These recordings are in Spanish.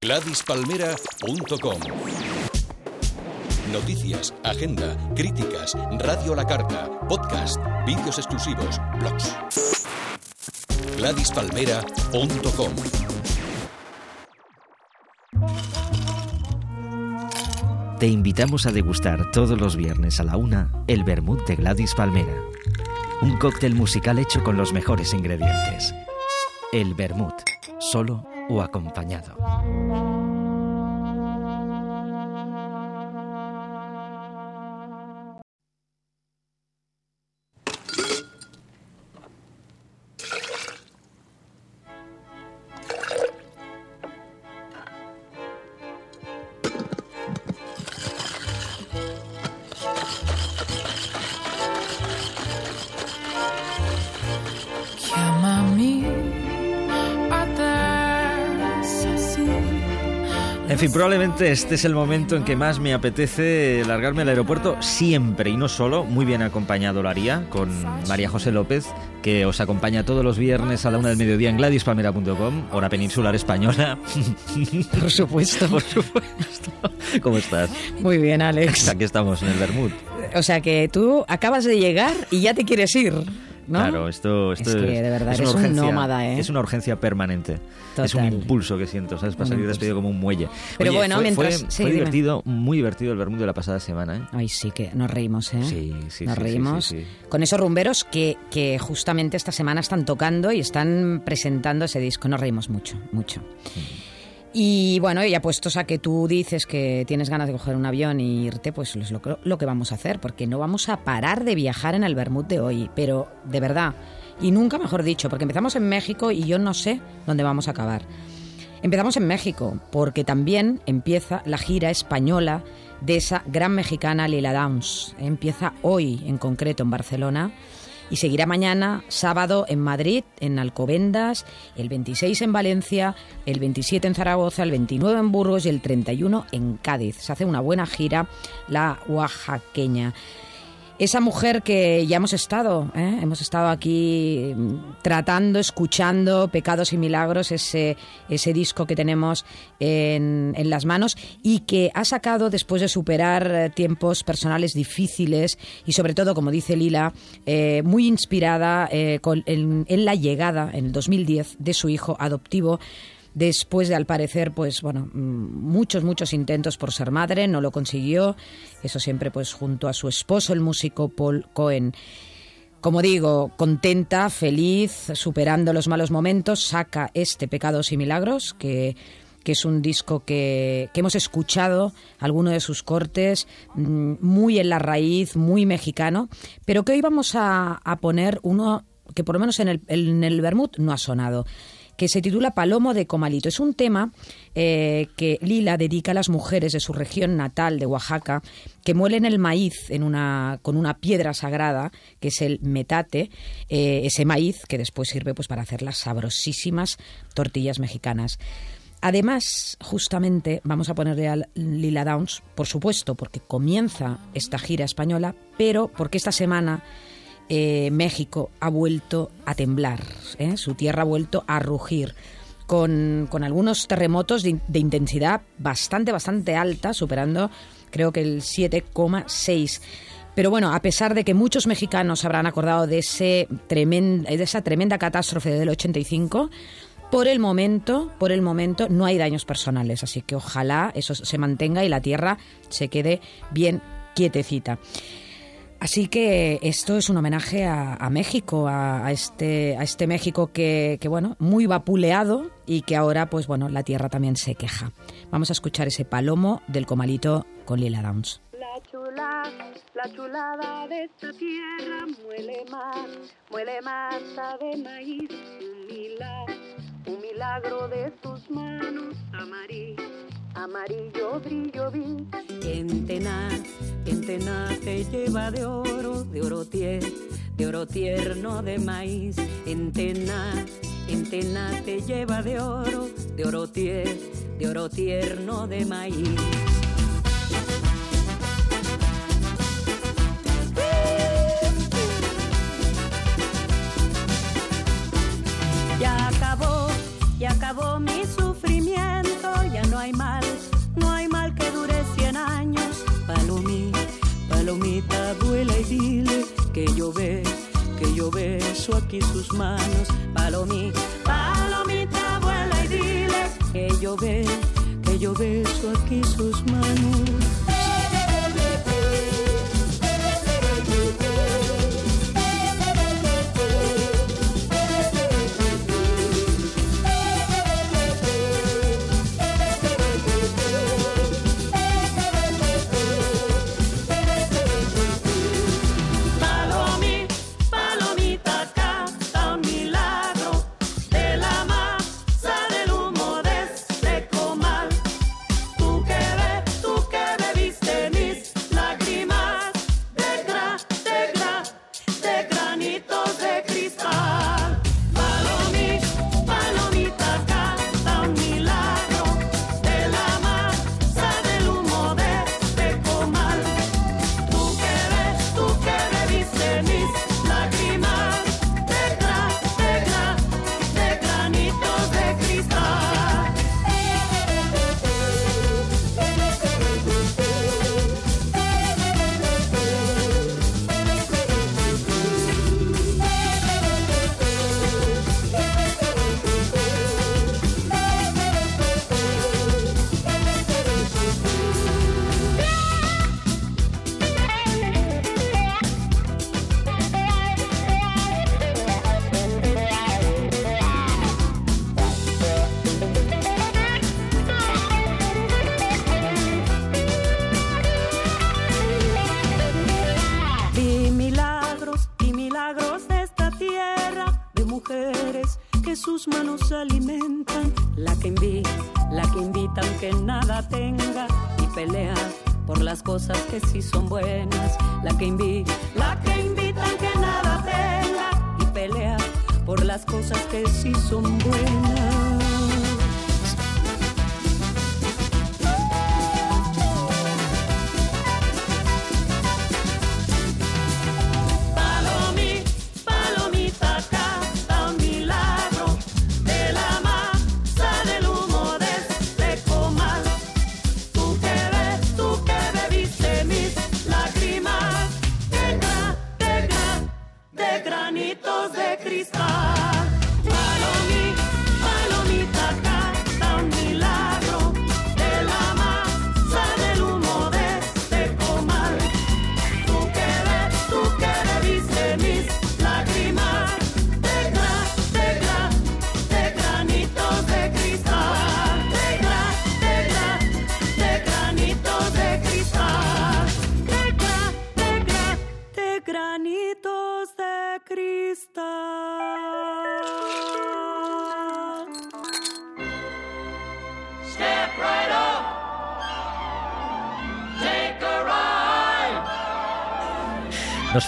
GladysPalmera.com Noticias, agenda, críticas, radio a la carta, podcast, vídeos exclusivos, blogs. GladysPalmera.com Te invitamos a degustar todos los viernes a la una el vermut de Gladys Palmera. Un cóctel musical hecho con los mejores ingredientes. El vermut, solo o acompañado. Probablemente este es el momento en que más me apetece largarme al aeropuerto siempre y no solo, muy bien acompañado lo haría con María José López, que os acompaña todos los viernes a la una del mediodía en GladysPalmera.com, hora peninsular española. Por supuesto. Por supuesto. ¿Cómo estás? Muy bien, Alex. Aquí estamos en el Bermud. O sea que tú acabas de llegar y ya te quieres ir. ¿No? Claro, esto, esto es que de verdad es una urgencia, un nómada, ¿eh? Es una urgencia permanente. Es un Total. impulso que siento, ¿sabes? Para Un salir impulso. despedido como un muelle. Pero Oye, bueno, fue, mientras- fue- sí, fue divertido, muy divertido el Bermud de la pasada semana, ¿eh? Ay, sí, que nos reímos, ¿eh? Sí, sí, Nos sí, reímos sí, con esos rumberos que, que justamente esta semana están tocando y están presentando ese disco. Nos reímos mucho, mucho. Y bueno, ya puestos a que tú dices que tienes ganas de coger un avión y irte, pues es lo, que- lo que vamos a hacer, porque no vamos a parar de viajar en el Bermud de hoy, pero de verdad, y nunca mejor dicho, porque empezamos en México y yo no sé dónde vamos a acabar. Empezamos en México, porque también empieza la gira española de esa gran mexicana Lila Downs. Empieza hoy, en concreto, en Barcelona, y seguirá mañana, sábado, en Madrid, en Alcobendas, el 26 en Valencia, el 27 en Zaragoza, el 29 en Burgos y el 31 en Cádiz. Se hace una buena gira, la oaxaqueña. Esa mujer que ya hemos estado, ¿eh? hemos estado aquí mm, tratando, escuchando Pecados y Milagros, ese, ese disco que tenemos en, en las manos y que ha sacado después de superar eh, tiempos personales difíciles y sobre todo, como dice Lila, eh, muy inspirada eh, en la llegada en el 2010 de su hijo adoptivo después de al parecer pues bueno mm, muchos muchos intentos por ser madre no lo consiguió. Eso siempre pues junto a su esposo el músico Paul Cohen. Como digo, contenta, feliz, superando los malos momentos, saca este Pecados y Milagros, que, que es un disco que, que hemos escuchado, alguno de sus cortes, mm, muy en la raíz, muy mexicano, pero que hoy vamos a, a poner uno que por lo menos en el, en el Bermud no ha sonado que se titula Palomo de Comalito. Es un tema eh, que Lila dedica a las mujeres de su región natal de Oaxaca que muelen el maíz con una piedra sagrada, que es el metate, eh, ese maíz que después sirve pues, para hacer las sabrosísimas tortillas mexicanas. Además, justamente vamos a ponerle a Lila Downs, por supuesto, porque comienza esta gira española, pero porque esta semana eh, México ha vuelto a temblar, ¿eh? su tierra ha vuelto a rugir. Con, con algunos terremotos de, in- de intensidad bastante, bastante alta, superando creo que el 7,6. Pero bueno, a pesar de que muchos mexicanos habrán acordado de, ese tremen- de esa tremenda catástrofe del 85, por el momento, por el momento no hay daños personales, así que ojalá eso se mantenga y la tierra se quede bien quietecita. Así que esto es un homenaje a, a México, a, a este, a este México que, que, bueno, muy vapuleado y que ahora, pues bueno, la tierra también se queja. Vamos a escuchar ese palomo del comalito con Lila Downs. La chula, la chulada de esta tierra muele más, muele masa de maíz, un milagro, un milagro de tus manos, amarillo, amarillo brillo vi. En tenaz, en tenaz te lleva de oro, de oro tierno, de oro tierno de maíz, en tenaz, en tenaz te lleva de oro, de oro tierno, de oro tierno de maíz. Ya acabó, ya acabó mi sufrimiento, hay mal, no hay mal que dure cien años. Palomita, palomita, vuela y dile que yo ve, que yo beso aquí sus manos. Palomita, palomita, vuela y dile que yo ve, que yo beso aquí sus manos.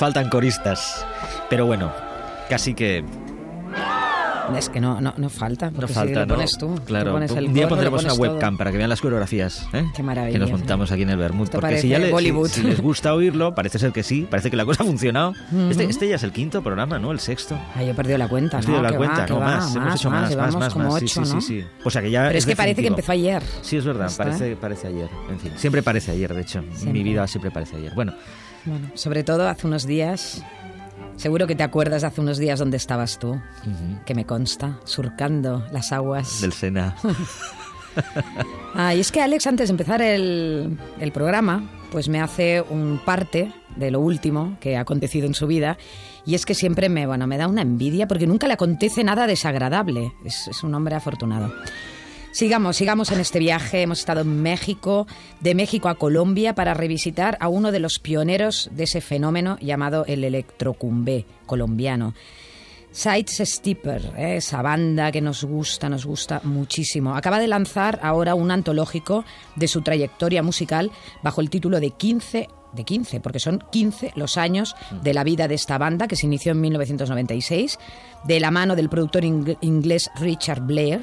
Faltan coristas. Pero bueno, casi que Es que no, no, no falta, no porque si falta, lo ¿no? pones tú. tú Claro, pones el un día pondremos una pones todo. webcam para que vean las coreografías. ¿eh? Qué maravilla. Que nos montamos aquí en el Bermud. Porque si, ya le- si- si les gusta oírlo, parece ser que sí, parece que la cosa ha funcionado. este, este ya es el quinto programa, ¿no? El sexto. Ah, yo he perdido la cuenta, ¿no? perdido la Que cuenta, va, no va, más, hemos hecho más, más, más, más. ocho, sí, sí, ¿no? sí. O sea que ya Pero es que parece que empezó ayer. Sí, es verdad, parece, parece ayer. En fin, siempre parece ayer, de hecho. Mi vida siempre parece ayer. Bueno, Bueno, sobre todo hace unos días, seguro que te acuerdas de hace unos días donde estabas tú, que me consta, surcando las aguas. del Sena. Ah, y es que Alex, antes de empezar el, el programa, pues me hace un parte de lo último que ha acontecido en su vida. Y es que siempre me, bueno, me da una envidia porque nunca le acontece nada desagradable. Es, es un hombre afortunado. Sigamos, sigamos en este viaje. Hemos estado en México, de México a Colombia, para revisitar a uno de los pioneros de ese fenómeno llamado el electrocumbé colombiano. Sides Stepper, ¿eh? esa banda que nos gusta, nos gusta muchísimo. Acaba de lanzar ahora un antológico de su trayectoria musical bajo el título de 15 de 15, porque son 15 los años de la vida de esta banda que se inició en 1996, de la mano del productor ing- inglés Richard Blair.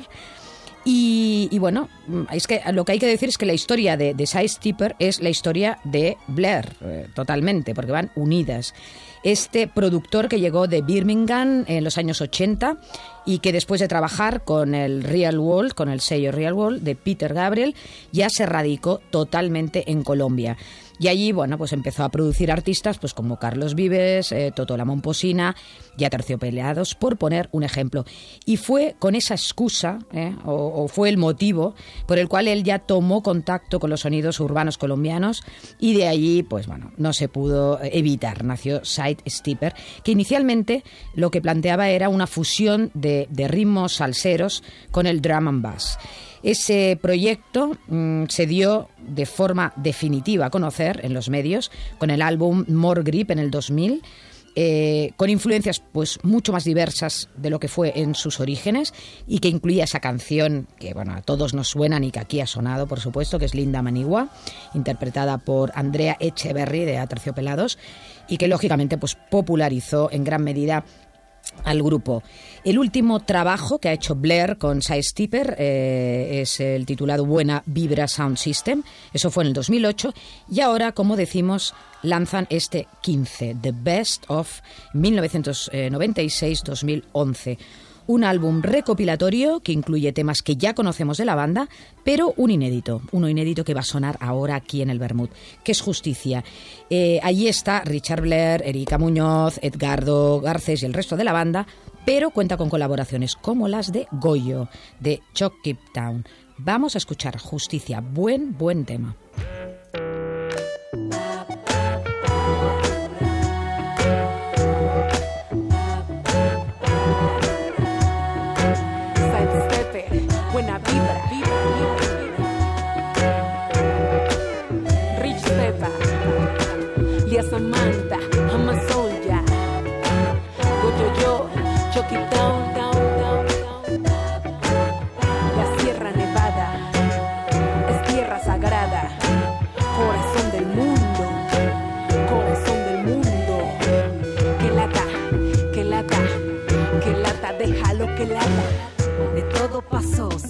Y, bueno, mm, es que lo que hay que decir es que la historia de, de Size Tipper es la historia de Blair, eh, totalmente, porque van unidas. Este productor que llegó de Birmingham en los años 80 y que después de trabajar con el Real World, con el sello Real World de Peter Gabriel, ya se radicó totalmente en Colombia. Y allí, bueno, pues empezó a producir artistas pues como Carlos Vives, eh, Toto La Momposina y Aterciopelados, por poner un ejemplo. Y fue con esa excusa, eh, o, fue el motivo, por el cual él ya tomó contacto con los sonidos urbanos colombianos y de allí, pues bueno, no se pudo evitar. Nació Side Stepper, que inicialmente lo que planteaba era una fusión de ritmos salseros con el drum and bass. Ese proyecto mm, se dio de forma definitiva a conocer en los medios con el álbum More Grip en el 2000. eh, con influencias pues mucho más diversas de lo que fue en sus orígenes y que incluía esa canción que bueno a todos nos suenan y que aquí ha sonado por supuesto que es Linda Manigua interpretada por Andrea Echeverry de Aterciopelados y que lógicamente pues popularizó en gran medida al grupo. El último trabajo que ha hecho Blair con Size Tipper eh, es el titulado Buena Vibra Sound System. Eso fue en el 2008. Y ahora, como decimos, lanzan este 15, The Best of 1996-2011. Un álbum recopilatorio que incluye temas que ya conocemos de la banda, pero un inédito, uno inédito que va a sonar ahora aquí en el Bermud, que es Justicia. Eh, allí está Richard Blair, Erika Muñoz, Edgardo Garcés y el resto de la banda, pero cuenta con colaboraciones como las de Goyo, de Chuck Town. Vamos a escuchar Justicia, buen, buen tema. Buena vibra. Rich Peppa, Lia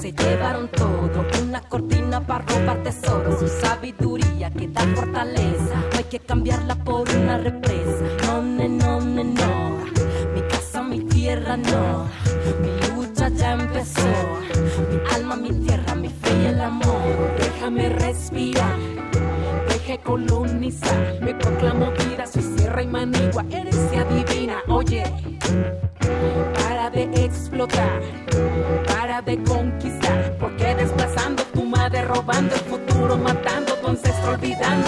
se llevaron todo. Una cortina para robar tesoros. Su sabiduría que da fortaleza. No hay que cambiarla por una represa. No, no, no, no, no. Mi casa, mi tierra, no. Mi lucha ya empezó. Mi alma, mi tierra, mi fe y el amor. Déjame respirar, deje colonizar. Me proclamo vida, soy sierra y manigua, herencia divina. Oye, para de explotar, para de conquistar. Olvidando.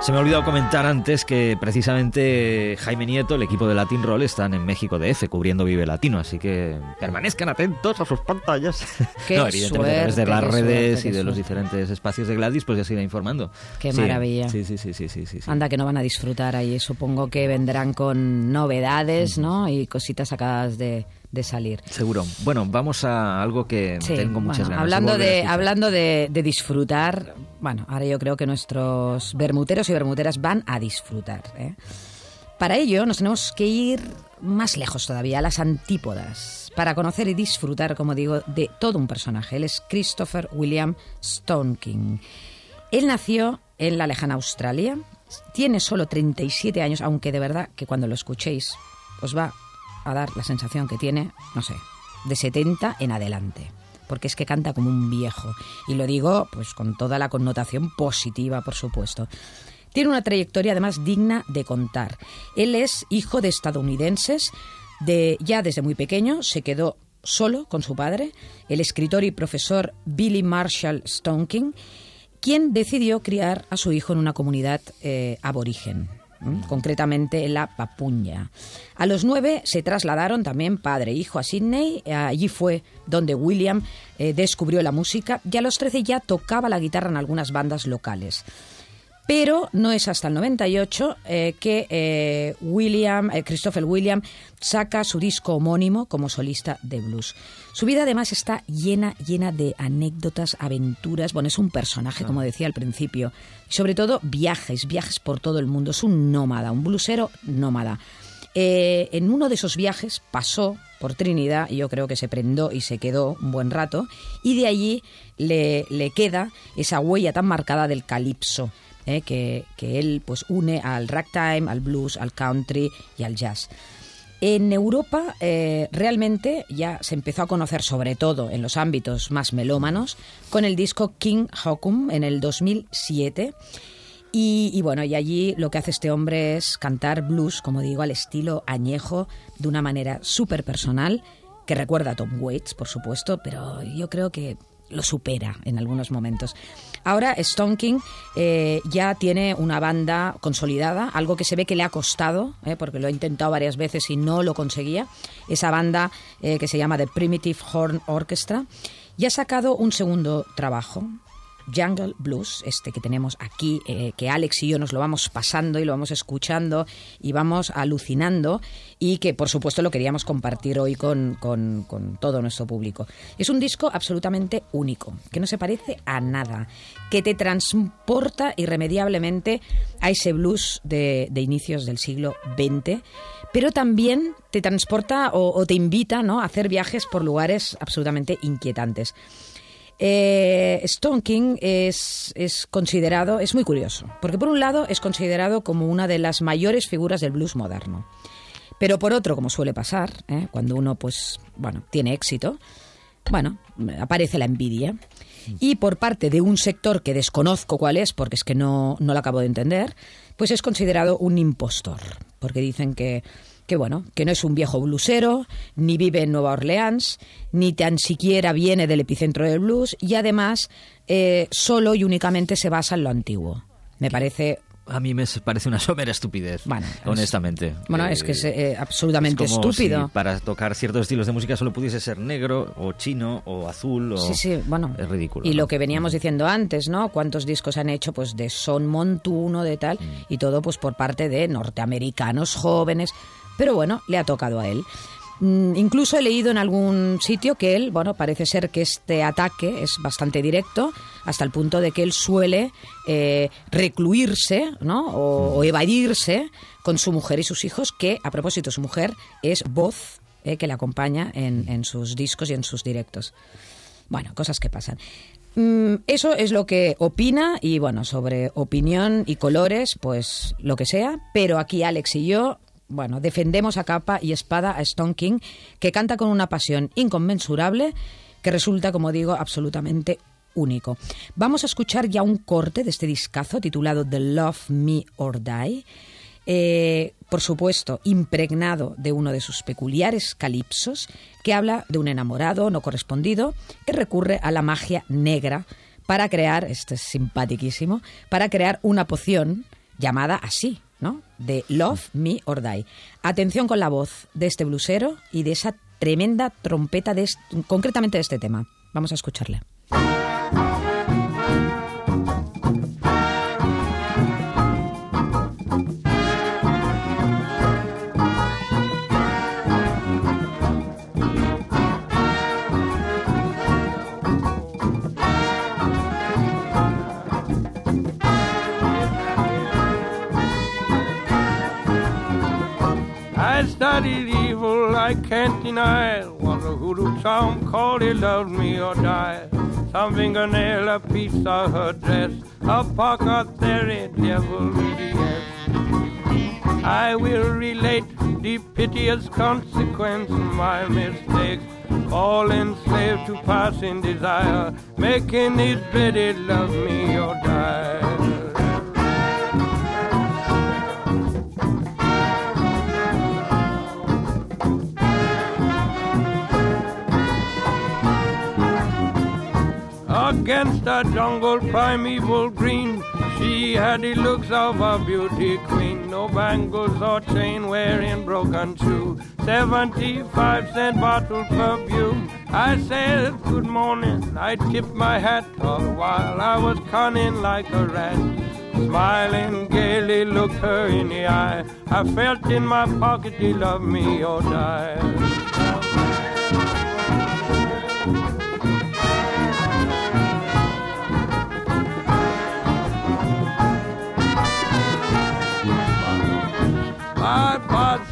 Se me ha olvidado comentar antes que precisamente Jaime Nieto, el equipo de Latin Roll, están en México DF cubriendo Vive Latino, así que permanezcan atentos a sus pantallas. Qué no, evidentemente a través de las redes suerte, y de los diferentes espacios de Gladys, pues ya se irá informando. Qué Sí, maravilla. Sí, sí, sí, sí, sí, sí. Anda que no van a disfrutar ahí. Supongo que vendrán con novedades, ¿no? Y cositas acabadas de, de salir. Seguro. Bueno, vamos a algo que Sí, tengo muchas bueno, ganas hablando de, hablando de, de disfrutar, bueno, ahora yo creo que nuestros bermuteros y bermuteras van a disfrutar. ¿eh? Para ello nos tenemos que ir más lejos todavía, a las antípodas, para conocer y disfrutar, como digo, de todo un personaje. Él es Christopher William Stone King. Él nació en la lejana Australia, tiene solo 37 años, aunque de verdad que cuando lo escuchéis os va a dar la sensación que tiene, no sé, de 70 en adelante. Porque es que canta como un viejo. Y lo digo pues con toda la connotación positiva, por supuesto. Tiene una trayectoria además digna de contar. Él es hijo de estadounidenses, de, ya desde muy pequeño se quedó solo con su padre, el escritor y profesor Billy Marshall Stone King, quien decidió criar a su hijo en una comunidad eh, aborigen, concretamente en la Papuña. A los nueve se trasladaron también padre e hijo a Sydney, eh, allí fue donde William eh, descubrió la música y a los trece ya tocaba la guitarra en algunas bandas locales. Pero no es hasta el 98 eh, que eh, William, eh, Christopher William saca su disco homónimo como solista de blues. Su vida además está llena, llena de anécdotas, aventuras. Bueno, es un personaje, como decía al principio. Y sobre todo viajes, viajes por todo el mundo. Es un nómada, un blusero nómada. En uno de esos viajes pasó por Trinidad yo creo que se prendó y se quedó un buen rato y de allí le, le queda esa huella tan marcada del calipso eh, que, que él pues une al ragtime, al blues, al country y al jazz. En Europa eh, realmente ya se empezó a conocer sobre todo en los ámbitos más melómanos con el disco King Hokum en el 2007 y, bueno, y allí lo que hace este hombre es cantar blues, como digo, al estilo añejo, de una manera súper personal, que recuerda a Tom Waits, por supuesto, pero yo creo que lo supera en algunos momentos. Ahora Stone King eh, ya tiene una banda consolidada, algo que se ve que le ha costado, eh, porque lo ha intentado varias veces y no lo conseguía. Esa banda eh, que se llama The Primitive Horn Orchestra y ha sacado un segundo trabajo, Jungle Blues, este que tenemos aquí, eh, que Alex y yo nos lo vamos pasando y lo vamos escuchando y vamos alucinando y que por supuesto lo queríamos compartir hoy con, con- todo nuestro público. Es un disco absolutamente único, que no se parece a nada, que te transporta irremediablemente a ese blues de, de inicios del siglo XX, pero también te transporta o, o te invita ¿no? a hacer viajes por lugares absolutamente inquietantes. Eh, es, es considerado, es muy curioso, porque por un lado es considerado como una de las mayores figuras del blues moderno, pero por otro, como suele pasar, ¿eh? cuando uno pues, bueno, tiene éxito, bueno, aparece la envidia. Y por parte de un sector que desconozco cuál es, porque es que no, no lo acabo de entender, pues es considerado un impostor, porque dicen que, que bueno, que no es un viejo blusero, ni vive en Nueva Orleans, ni tan siquiera viene del epicentro del blues, y además eh, solo y únicamente se basa en lo antiguo. Me parece A mí me parece una somera estupidez, Bueno, es- honestamente. Bueno, Eh, es que es eh, absolutamente es como estúpido. si para tocar ciertos estilos de música solo pudiese ser negro o chino o azul o Sí, sí, bueno. es ridículo. Y ¿no? lo que veníamos diciendo antes, ¿no? Cuántos discos han hecho pues de son montuno, de tal, Mm. y todo pues por parte de norteamericanos jóvenes. Pero bueno, le ha tocado a él. Mm, Incluso he leído en algún sitio que él, bueno, parece ser que este ataque es bastante directo, hasta el punto de que él suele eh, recluirse, ¿no? O, o evadirse con su mujer y sus hijos, que, a propósito, su mujer es voz eh, que le acompaña en, en sus discos y en sus directos. Bueno, cosas que pasan. Mm, Eso es lo que opina y bueno, sobre opinión y colores, pues lo que sea, pero aquí Alex y yo, bueno, defendemos a capa y espada a Stone King, que canta con una pasión inconmensurable, que resulta, como digo, absolutamente único. Vamos a escuchar ya un corte de este discazo titulado The Love Me or Die. Eh, por supuesto, impregnado de uno de sus peculiares calipsos, que habla de un enamorado no correspondido que recurre a la magia negra para crear, este es simpaticísimo, para crear una poción llamada así, ¿no? De Love Me or Die. Atención con la voz de este blusero y de esa tremenda trompeta de concretamente de este tema. Vamos a escucharle. I studied evil, I can't deny. Was a hoodoo charm called it love me or die. Some fingernail, a piece of her dress, a pocket there theory, devil yes. I will relate the piteous consequence of my mistakes. All enslaved to passing desire, making it dreaded love me or die. Against a jungle primeval green, she had the looks of a beauty queen. No bangles or chain wearing broken shoe. 75 cent bottle perfume. I said good morning. I tipped my hat all while I was cunning like a rat. Smiling gaily, looked her in the eye. I felt in my pocket, he loved me or die.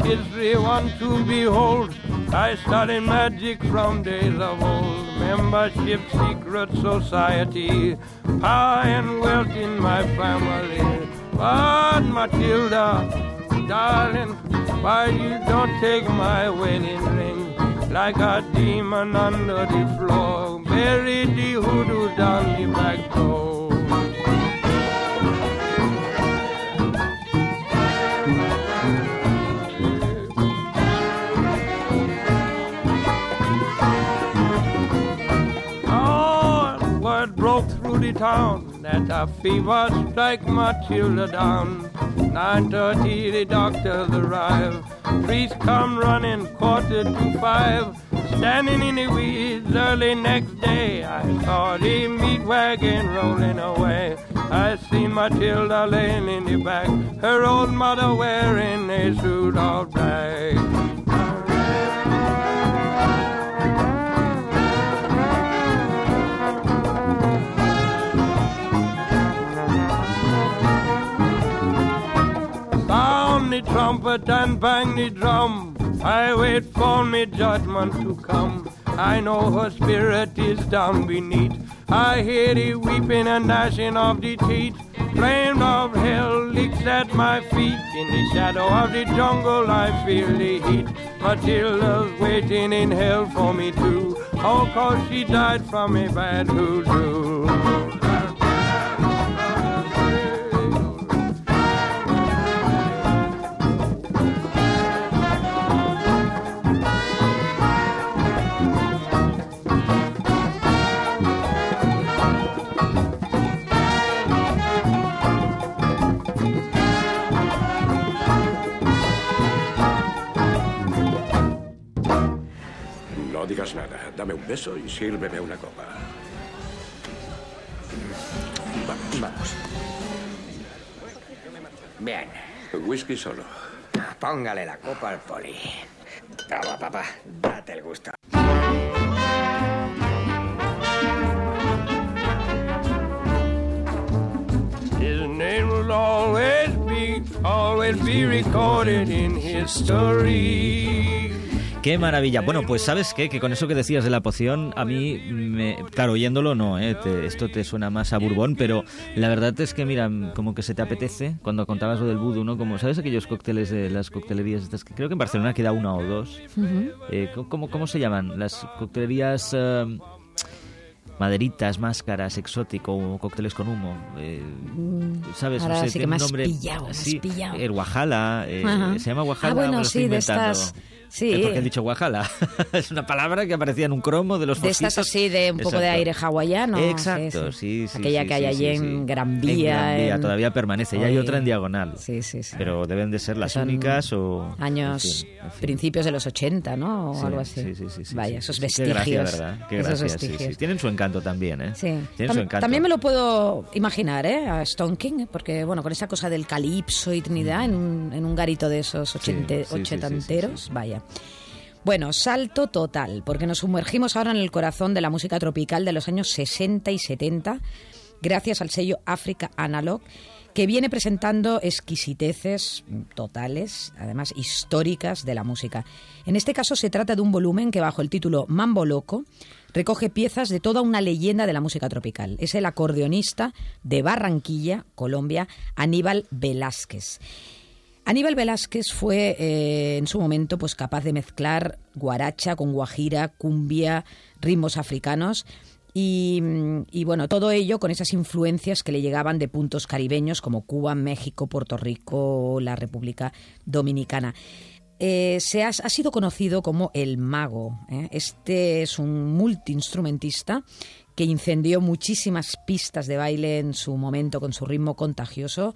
History, one to behold. I studied magic from days of old. Membership, secret society, power and wealth in my family. But Matilda, darling, why you don't take my wedding ring? Like a demon under the floor, bury the hoodoo down the back door. Town that a fever strike Matilda down. 9.30 the doctors arrive. Priest come running quarter to five. Standing in the weeds early next day, I saw the meat wagon rolling away. I seen Matilda laying in the back, her old mother wearing a suit of black. Trumpet and bang the drum. I wait for me judgment to come. I know her spirit is down beneath. I hear the weeping and gnashing of the teeth. Flame of hell licks at my feet. In the shadow of the jungle, I feel the heat. Matilda's waiting in hell for me too. Oh, cause she died from a bad hoodoo. Digas nada. Dame un beso y sírveme una copa. Vamos. Vamos. Bien. Whisky solo. Póngale la copa al poli. Toma, papá. Date el gusto. His name will always be, always be recorded in history. Qué maravilla. Bueno, pues sabes qué, que con eso que decías de la poción, a mí, me, claro, oyéndolo no, ¿eh? Te- esto te suena más a Bourbon, pero la verdad es que, mira, como que se te apetece cuando contabas lo del vudú, ¿no? Como, ¿sabes aquellos cócteles de las coctelerías estas? que Creo que en Barcelona queda una o dos. Eh, ¿cómo, ¿Cómo se llaman? Las coctelerías... eh, maderitas, máscaras, exótico, o cócteles con humo. eh, ¿Sabes? Mm, ahora No sé, sí tiene nombre pillado, sí, pillado. El eh, Ajá. se llama Wajala, Ah, me bueno, sí, de estas Sí. Porque he dicho guajala. es una palabra que aparecía en un cromo de los De estas así, de un poco de Exacto. aire hawaiano. Exacto, sí, sí. Aquella sí, que hay sí, allí sí, en sí. Gran Vía. En Gran Vía, en- todavía permanece. Y hay otra en diagonal. Sí, sí, sí. Pero deben de ser las Son únicas o... Años, en fin, en fin. principios de los 80, ¿no? O Sí, algo así. Sí, sí, sí, sí, Vaya, sí, esos sí. vestigios. Qué gracia, ¿verdad? Qué gracia, sí, sí. Tienen su encanto también, ¿eh? Sí. Tienen su encanto. También me lo puedo imaginar, ¿eh? A Stone King, porque, bueno, con esa cosa del calipso y Trinidad en un, en un garito de esos sí, sí, sí, ochentanteros, sí, Bueno, salto total, porque nos sumergimos ahora en el corazón de la música tropical de los años 60 y 70, gracias al sello Africa Analog, que viene presentando exquisiteces totales, además históricas de la música. En este caso se trata de un volumen que bajo el título Mambo Loco recoge piezas de toda una leyenda de la música tropical. Es el acordeonista de Barranquilla, Colombia, Aníbal Velázquez. Aníbal Velázquez fue eh, en su momento pues capaz de mezclar guaracha con guajira, cumbia, ritmos africanos y, mm, y, bueno, todo ello con esas influencias que le llegaban de puntos caribeños como Cuba, México, Puerto Rico, la República Dominicana. Eh, se ha, ha sido conocido como el mago. ¿eh? Este es un multiinstrumentista que incendió muchísimas pistas de baile en su momento con su ritmo contagioso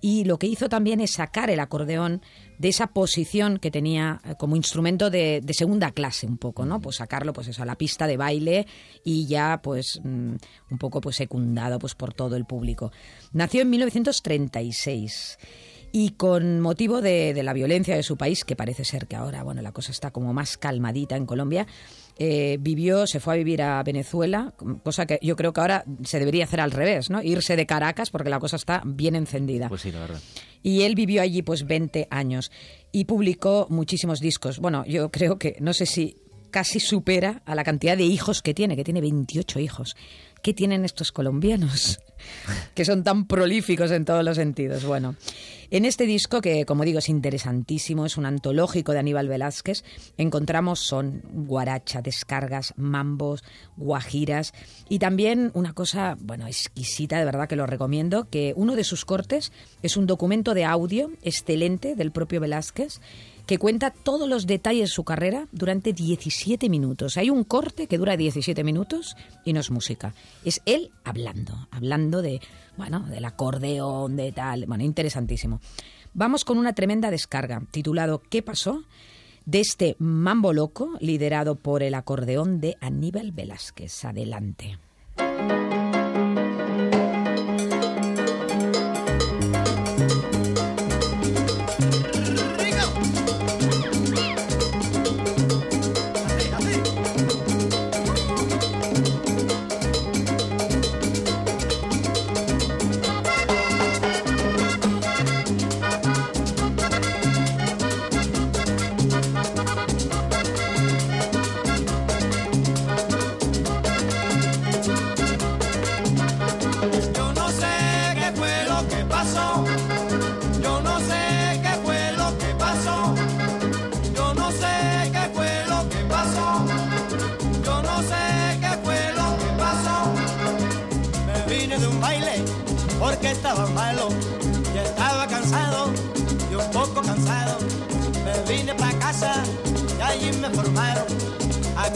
y lo que hizo también es sacar el acordeón de esa posición que tenía eh, como instrumento de, segunda clase un poco, ¿no? Pues sacarlo pues eso a la pista de baile y ya pues mm, un poco pues secundado pues por todo el público. Nació en 1936 y con motivo de, de la violencia de su país, que parece ser que ahora bueno la cosa está como más calmadita en Colombia, eh, vivió, se fue a vivir a Venezuela, cosa que yo creo que ahora se debería hacer al revés, ¿no? Irse de Caracas porque la cosa está bien encendida. Pues sí, la verdad. Y él vivió allí pues 20 años y publicó muchísimos discos. Bueno, yo creo que no sé si casi supera a la cantidad de hijos que tiene, que tiene 28 hijos. ¿Qué tienen estos colombianos? que son tan prolíficos en todos los sentidos. Bueno, en este disco, que como digo es interesantísimo, es un antológico de Aníbal Velázquez, encontramos son guaracha, descargas, mambos, guajiras y también una cosa, bueno, exquisita, de verdad que lo recomiendo, que uno de sus cortes es un documento de audio excelente del propio Velázquez que cuenta todos los detalles de su carrera durante 17 minutos. Hay un corte que dura 17 minutos y no es música. Es él hablando, hablando de, bueno, del acordeón, de tal. Bueno, interesantísimo. Vamos con una tremenda descarga titulado ¿Qué pasó? de este mambo loco liderado por el acordeón de Aníbal Velázquez. Adelante.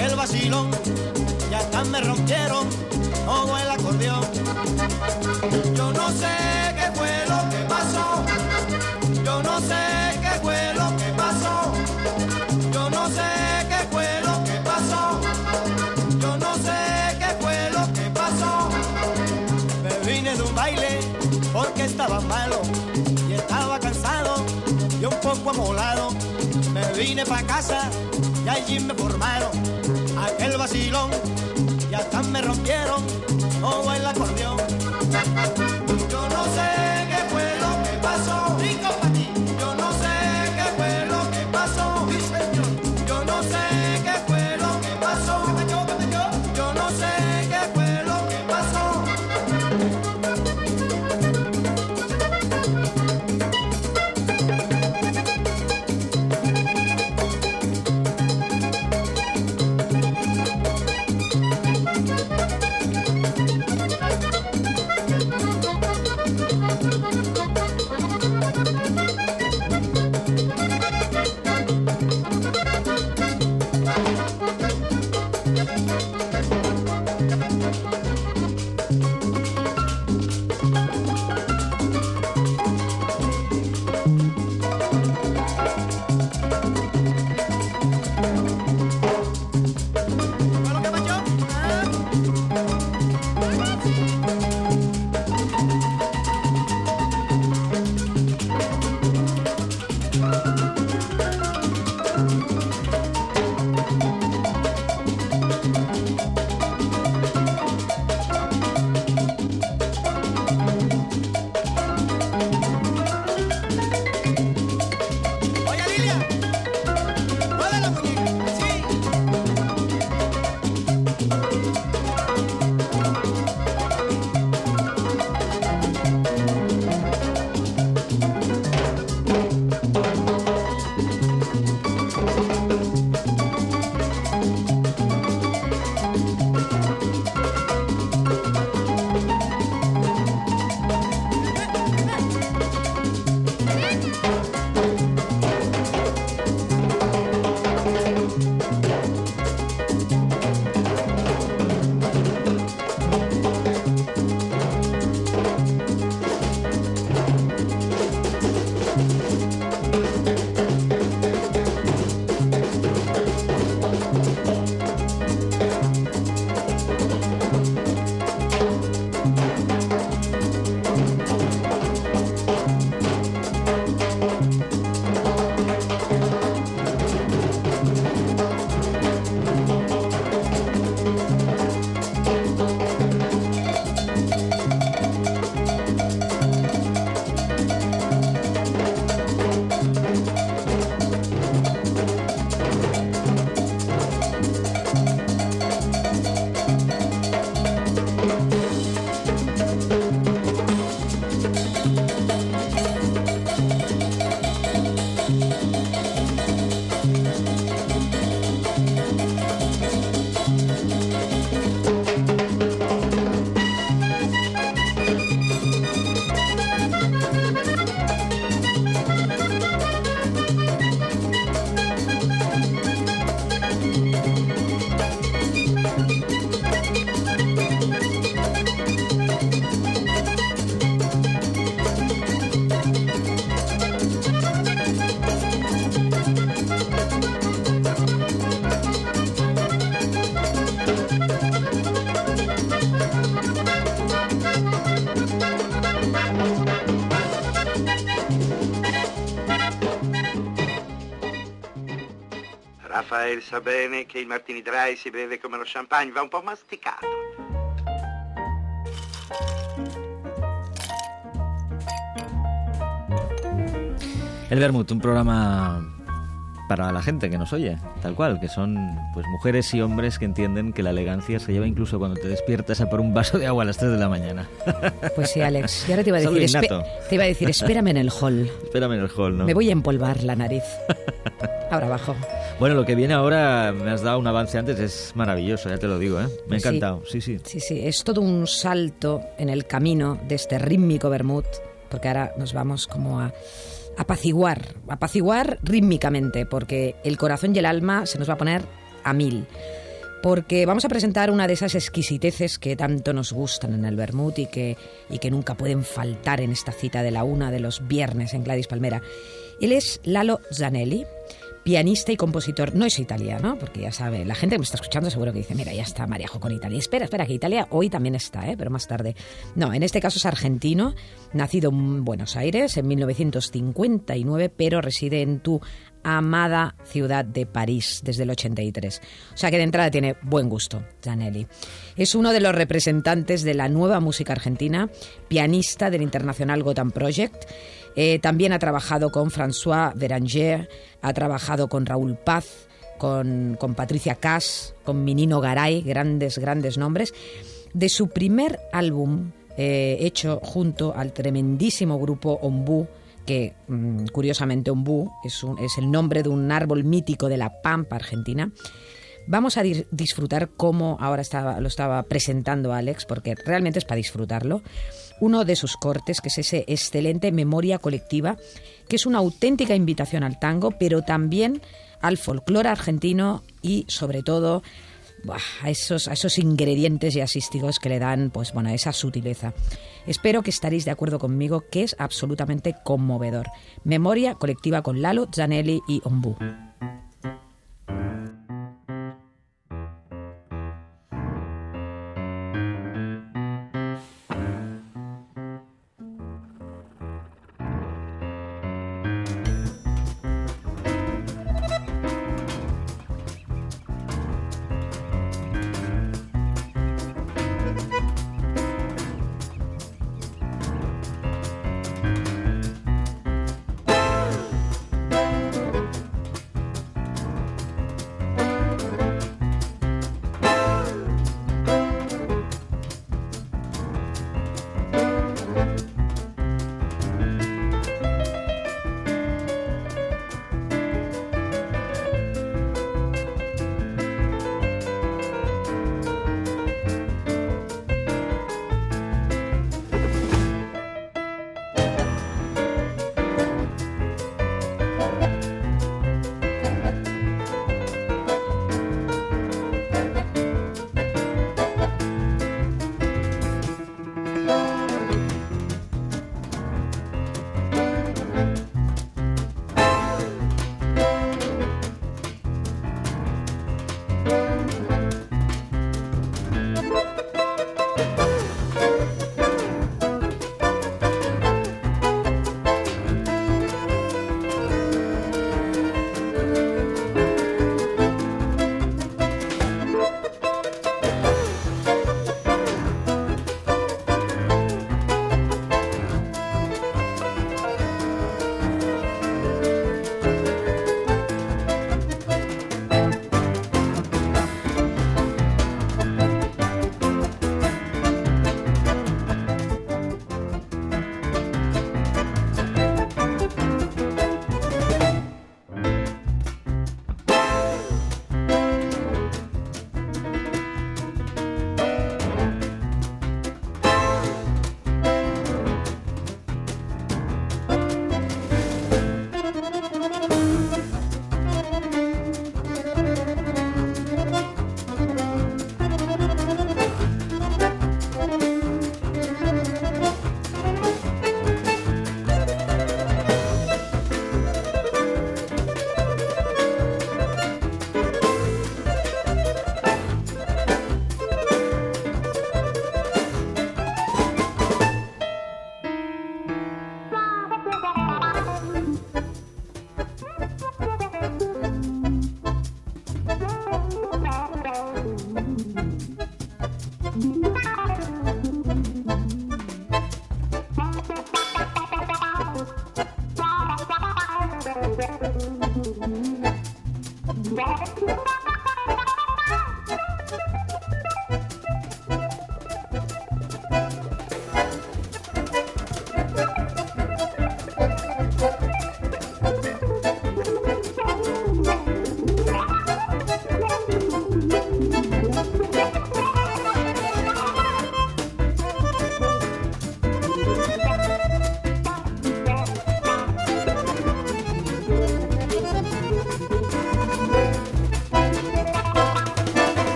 Aquel vacilón. Y hasta me rompieron todo el acordeón. Yo no sé qué fue lo que pasó. Yo no sé qué fue lo que pasó. Yo no sé qué fue lo que pasó. Yo no sé qué fue lo que pasó. Me vine de un baile porque estaba malo y estaba cansado y un poco amolado. Me vine para casa y allí me formaron aquel vacilón y hasta me rompieron todo el acordeón. Raffaele sa bene che il martini dry si beve come lo champagne, va un po' masticato. El Vermut, un programa para la gente que nos oye, tal cual, que son pues mujeres y hombres que entienden que la elegancia se lleva incluso cuando te despiertas a por un vaso de agua a las 3 de la mañana. Pues sí, Alex. Y ahora te iba a decir, te iba a decir, espérame en el hall. Espérame en el hall, ¿no? Me voy a empolvar la nariz. Ahora abajo. Bueno, lo que viene ahora, me has dado un avance antes, es maravilloso, ya te lo digo, ¿eh? Me ha encantado, sí, sí. Sí, sí, es todo un salto en el camino de este rítmico vermut, porque ahora nos vamos como a apaciguar, apaciguar rítmicamente, porque el corazón y el alma se nos va a poner a mil. Porque vamos a presentar una de esas exquisiteces que tanto nos gustan en el vermut y que, y que nunca pueden faltar en esta cita de la una de los viernes en Gladys Palmera. Él es Lalo Zanelli, pianista y compositor. No es italiano, porque ya sabe, la gente que me está escuchando seguro que dice, mira, ya está Mariajo con Italia. Espera, espera, que Italia hoy también está, ¿eh? pero más tarde. No, en este caso es argentino, nacido en Buenos Aires en 1959, pero reside en tu amada ciudad de París desde el 83. O sea que de entrada tiene buen gusto, Zanelli. Es uno de los representantes de la nueva música argentina, pianista del Internacional Gotham Project. Eh, también ha trabajado con François Beranger, ha trabajado con Raúl Paz, con, con Patricia Cass, con Minino Garay, grandes, grandes nombres. De su primer álbum, eh, hecho junto al tremendísimo grupo Ombú, que mm, curiosamente Ombú es, es el nombre de un árbol mítico de la Pampa Argentina. Vamos a disfrutar cómo ahora estaba, lo estaba presentando Alex, porque realmente es para disfrutarlo. Uno de sus cortes, que es ese excelente Memoria Colectiva, que es una auténtica invitación al tango, pero también al folclore argentino y sobre todo a esos, a esos ingredientes que le dan pues bueno, esa sutileza. Espero que estaréis de acuerdo conmigo que es absolutamente conmovedor. Memoria colectiva con Lalo, Zanelli y Ombú.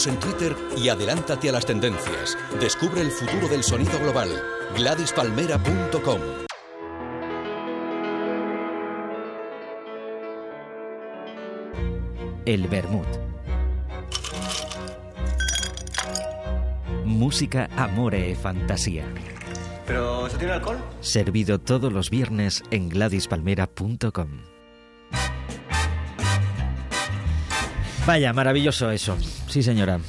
Síguenos en Twitter y adelántate a las tendencias. Descubre el futuro del sonido global. GladysPalmera.com El Bermud. Música, amore e fantasía. ¿Pero eso tiene alcohol? Servido todos los viernes en GladysPalmera.com. Vaya, maravilloso eso. Sí, señora.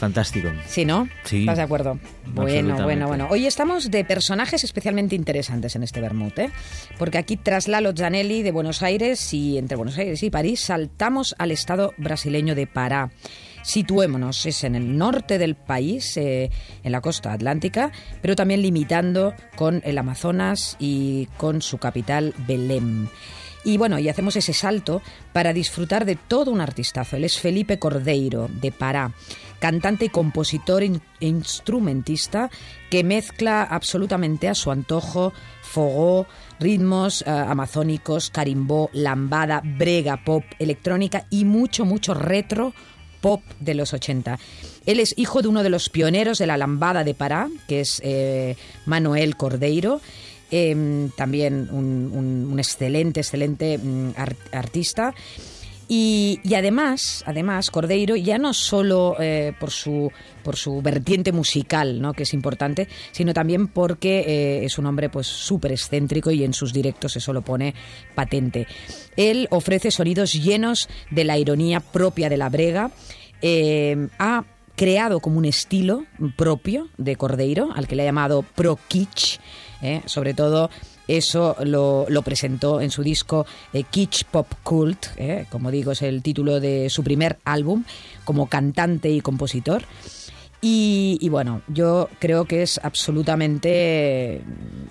Fantástico. Sí, ¿no? Sí. ¿Estás de acuerdo? Bueno, bueno, bueno. Hoy estamos de personajes especialmente interesantes en este Bermud, ¿eh? Porque aquí, tras Lalo Zanelli de Buenos Aires y entre Buenos Aires y París, saltamos al estado brasileño de Pará. Situémonos, es en el norte del país, eh, en la costa atlántica, pero también limitando con el Amazonas y con su capital, Belém. Y bueno, y hacemos ese salto para disfrutar de todo un artistazo. Él es Felipe Cordeiro, de Pará, cantante y compositor e instrumentista que mezcla absolutamente a su antojo fogó, ritmos eh, amazónicos, carimbó, lambada, brega, pop, electrónica y mucho, mucho retro pop de los 80. Él es hijo de uno de los pioneros de la lambada de Pará, que es eh, Manuel Cordeiro, eh, también un, excelente, excelente mm, ar- artista. Y, además, además, Cordeiro, ya no solo eh, por, su, por su vertiente musical, ¿no? que es importante, sino también porque eh, es un hombre pues súper excéntrico y en sus directos eso lo pone patente. Él ofrece sonidos llenos de la ironía propia de la brega. eh, ha creado como un estilo propio de Cordeiro, al que le ha llamado Pro Kitsch, ¿eh? sobre todo eso lo, presentó en su disco eh, Kitsch Pop Cult, ¿eh? como digo, es el título de su primer álbum como cantante y compositor. Y, bueno, yo creo que es absolutamente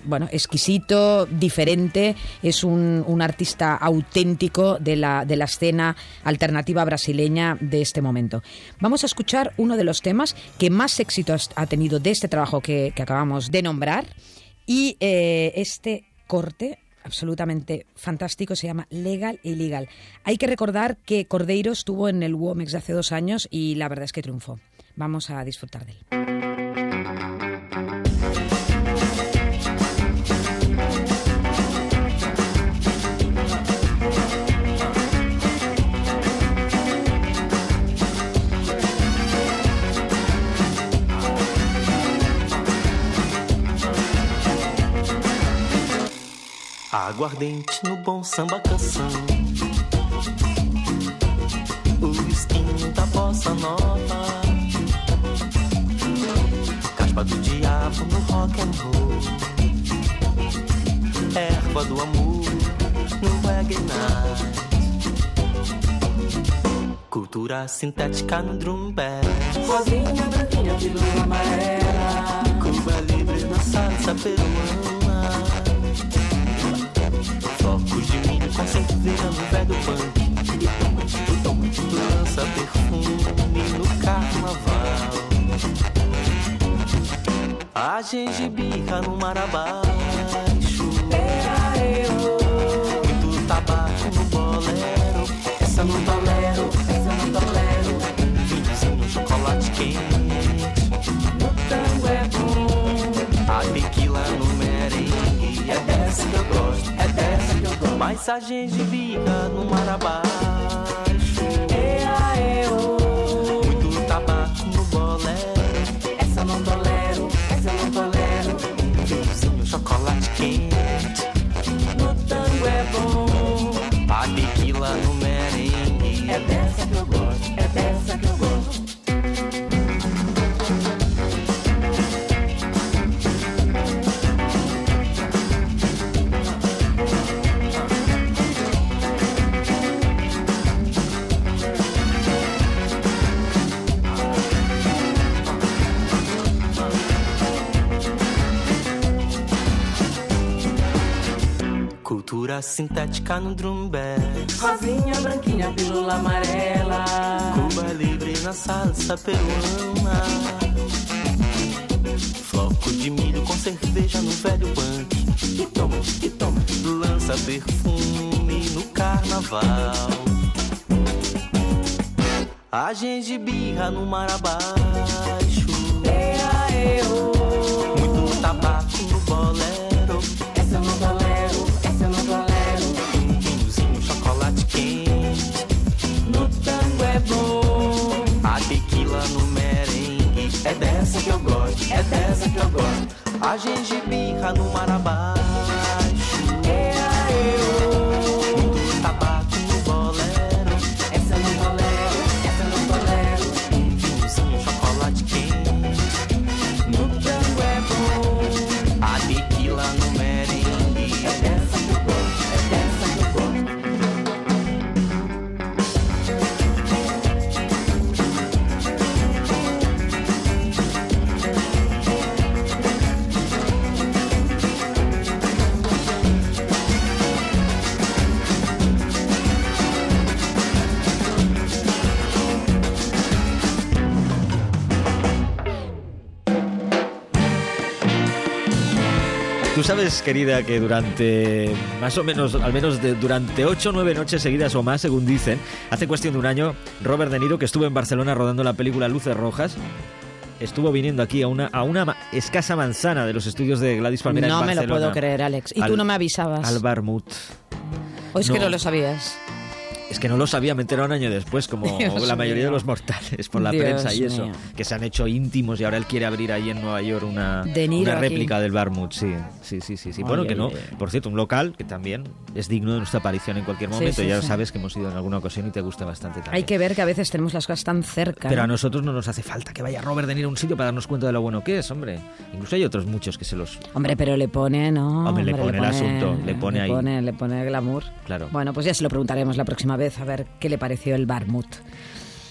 bueno, exquisito, diferente, es un, artista auténtico de la, de la escena alternativa brasileña de este momento. Vamos a escuchar uno de los temas que más éxito ha tenido de este trabajo que acabamos de nombrar. Y eh, este corte absolutamente fantástico se llama Legal e Illegal. Hay que recordar que Cordeiro estuvo en el WOMEX hace dos años y la verdad es que triunfó. Vamos a disfrutar de él. Aguardente no bom samba canção. O skin da bossa nova. Caspa do diabo no rock and roll. erva do amor no reggae night. Cultura sintética no drum bass. Rosinha, branquinha, pílula amarela. Cuba livre na salsa peruana. Cerveja no velho punk. Lança perfume no carnaval. A gengibirra no mar abaixo. Muito tabaco no bolero. Essa eu não tolero, essa eu não tolero. Vinhozinho, chocolate quente. No tango é bom. A tequila no merengue. É dessa que eu gosto, mensagem de vida no mar abaixo. Ea, eu. Cultura sintética no drum bass. Rosinha, branquinha, pílula amarela. Cuba livre na salsa peruana. Floco de milho com cerveja no velho punk. E toma, e toma. Lança perfume no carnaval. A gengibirra no mar abaixo. Muito A gengibirra no mar sabes, querida, que durante más o menos, al menos de- durante ocho o nueve noches seguidas o más, según dicen, hace cuestión de un año, Robert De Niro, que estuvo en Barcelona rodando la película Luces Rojas, estuvo viniendo aquí a una, a una ma- escasa manzana de los estudios de Gladys Palmera en No me lo Barcelona. puedo creer, Alex. Y Al- tú no me avisabas. Al Barmut. ¿O es que No. no lo sabías? Es que no lo sabía, me enteré un año después, como Dios la mayoría de los mortales, por la Dios prensa y eso, mío. que se han hecho íntimos y ahora él quiere abrir ahí en Nueva York una, una aquí. réplica del Barmut, sí, sí, sí, sí. sí. Bueno, que no, por cierto, un local que también es digno de nuestra aparición en cualquier momento, sí, ya sí. sabes que hemos ido en alguna ocasión y te gusta bastante también. Hay que ver que a veces tenemos las cosas tan cerca. Pero a ¿no? nosotros no nos hace falta que vaya Robert De Niro a un sitio para darnos cuenta de lo bueno que es, hombre. Incluso hay otros muchos que se los... Hombre, pero le pone, ¿no? Hombre, le pone el asunto, le pone ahí. Pone, le pone glamour. Claro. Bueno, pues ya se lo preguntaremos la próxima vez a ver qué le pareció el Barmut.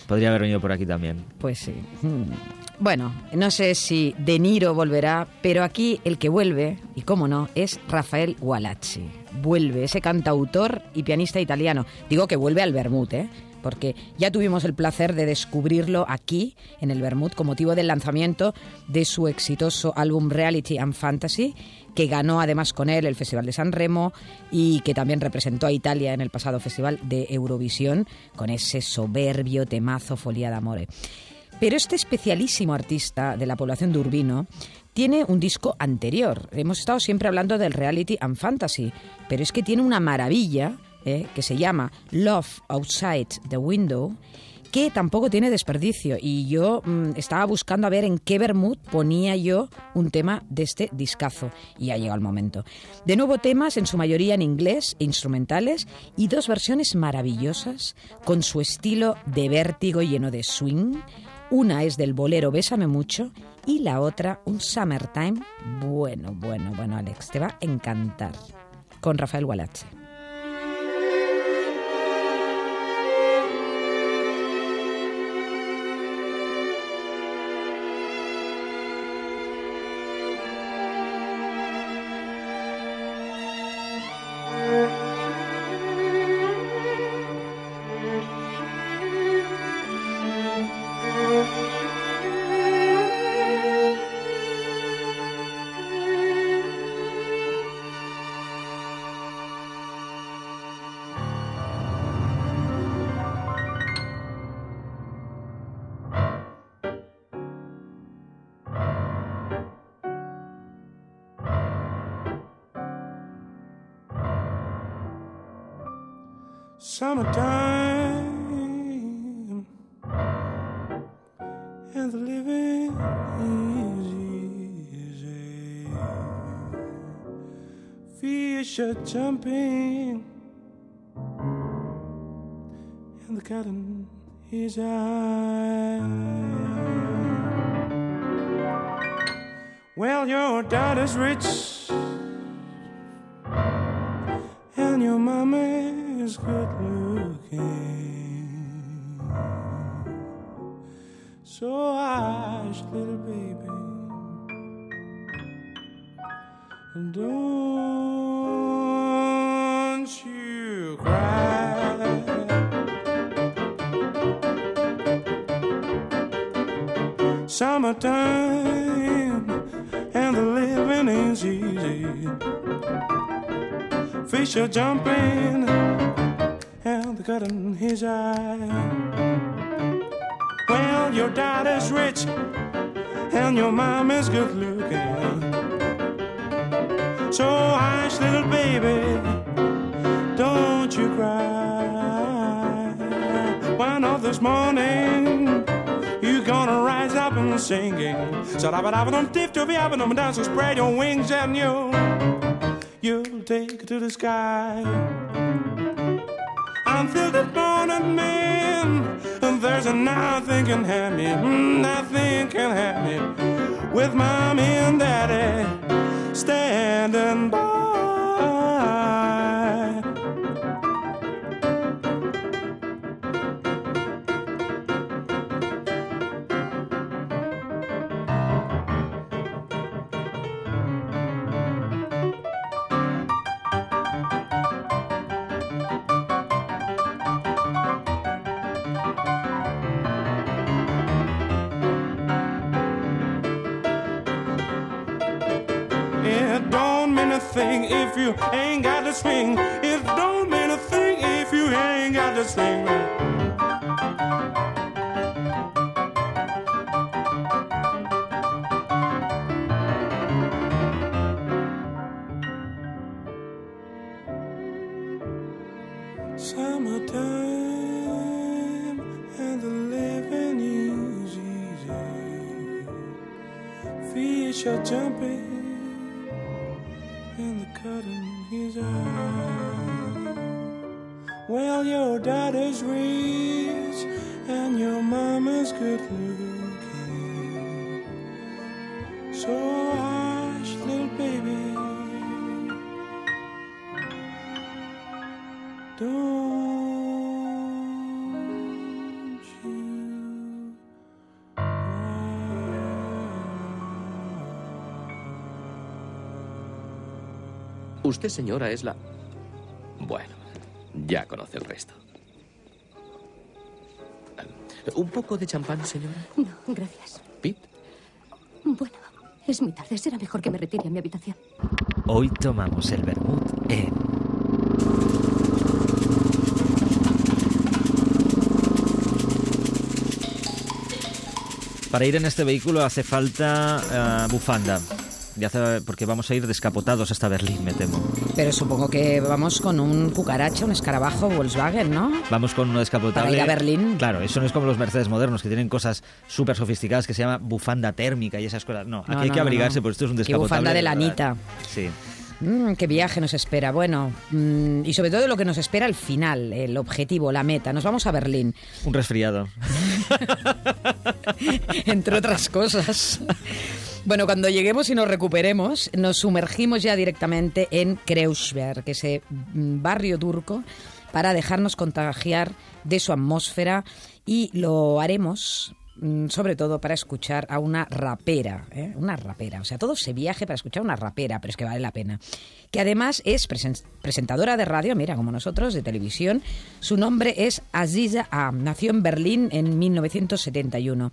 Podría haber venido por aquí también. Pues sí. Hmm. Bueno, no sé si De Niro volverá, pero aquí el que vuelve, y cómo no, es Rafael Gualazzi. Vuelve ese cantautor y pianista italiano. Digo que vuelve al Bermud, ¿eh? Porque ya tuvimos el placer de descubrirlo aquí, en el Bermud, con motivo del lanzamiento de su exitoso álbum Reality and Fantasy, que ganó además con él el Festival de San Remo y que también representó a Italia en el pasado Festival de Eurovisión, con ese soberbio temazo Folia d'Amore. Pero este especialísimo artista de la población de Urbino tiene un disco anterior. Hemos estado siempre hablando del reality and fantasy, pero es que tiene una maravilla eh, que se llama Love Outside the Window que tampoco tiene desperdicio y yo mm, estaba buscando a ver en qué Bermud ponía yo un tema de este discazo y ya llegado el momento. De nuevo temas en su mayoría en inglés, instrumentales y dos versiones maravillosas con su estilo de vértigo lleno de swing. Una es del bolero Bésame mucho y la otra un Summertime. Bueno, bueno, bueno, Alex, te va a encantar. con Rafael Gualache. Jumping and the cotton is high. Well, your daughter's rich and your mama is good looking. So hush, little baby, don't And the living is easy. Fish are jumping and the cut in his eye. Well, your daddy's rich and your mom is good looking. So hush, little baby, don't you cry. One of this morning, singing. So ba da ba dum dip to be up and down. So spread your wings and you, you'll take to the sky. Until the morning, man, and there's nothing can have me, nothing can have me. With mommy and daddy standing by. Ain't got. Summertime and the living is easy. Fish are jumping and the cotton is high. Well, your daddy's rich and your mama's good looking. So hush, little baby. Usted, señora, es la... Ya conoce el resto. ¿Un poco de champán, señora? No, gracias. ¿Pete? Bueno, es muy tarde. Será mejor que me retire a mi habitación. Hoy tomamos el vermut en Para ir en este vehículo hace falta eh, bufanda. Hace- porque vamos a ir descapotados hasta Berlín, me temo. Pero supongo que vamos con un cucaracha, un escarabajo Volkswagen, ¿no? Vamos con uno descapotable. Para ir a Berlín. Claro, eso no es como los Mercedes modernos, que tienen cosas súper sofisticadas que se llama bufanda térmica y esas cosas. No, aquí No, hay no, que abrigarse, no. porque esto es un Qué descapotable. bufanda de verdad. lanita. Sí. Mm, qué viaje nos espera. Bueno, mm, y sobre todo lo que nos espera al final, el objetivo, la meta. Nos vamos a Berlín, Un resfriado. entre otras cosas. Bueno, cuando lleguemos y nos recuperemos, nos sumergimos ya directamente en Kreuzberg, ese mm, barrio turco, para dejarnos contagiar de su atmósfera y lo haremos mm, sobre todo para escuchar a una rapera, ¿eh? una rapera, o sea, todo ese viaje para escuchar a una rapera, pero es que vale la pena, que además es presen- presentadora de radio, mira, como nosotros, de televisión, su nombre es Aziza Am, nació en Berlín en 1971.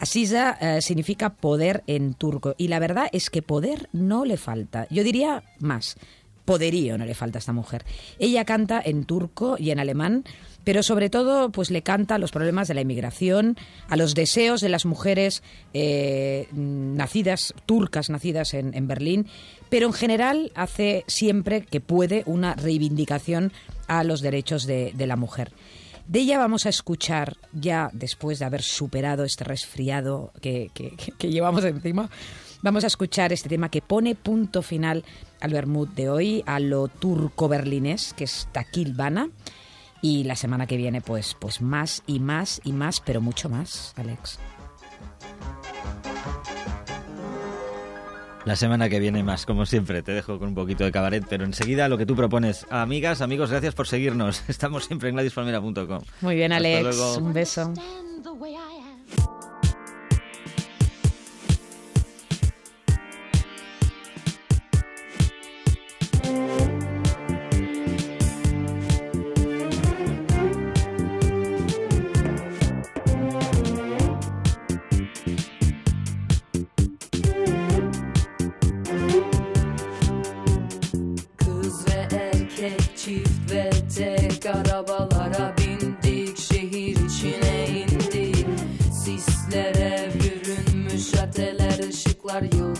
Aziza eh, significa poder en turco y la verdad es que poder no le falta. Yo diría más, poderío no le falta a esta mujer. Ella canta en turco y en alemán, pero sobre todo pues le canta a los problemas de la inmigración, a los deseos de las mujeres eh, nacidas, turcas nacidas en, Berlín, pero en general hace siempre que puede una reivindicación a los derechos de, de la mujer. De ella vamos a escuchar, ya después de haber superado este resfriado que, que- llevamos encima, vamos a escuchar este tema que pone punto final al Bermud de hoy, a lo turco-berlinés, que es Takil Bana. Y la semana que viene, pues, pues más y más y más, pero mucho más, Alex. La semana que viene más, como siempre, te dejo con un poquito de cabaret, pero enseguida lo que tú propones. Amigas, amigos, gracias por seguirnos. Estamos siempre en gladispalmera.com. Muy bien, Hasta Alex. luego. Un beso. Çift ve tek arabalara bindik Şehir içine indik. Sislere bürünmüş ateler ışıklar yıldız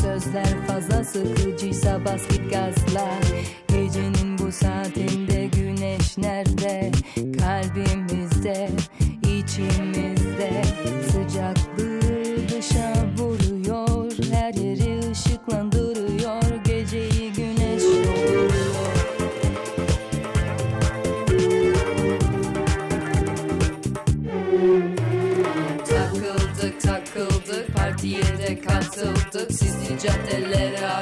Sözler fazla sıkıcıysa bas git gazla Gecenin bu saatinde güneş nerede Sisli caddeleri arkamızda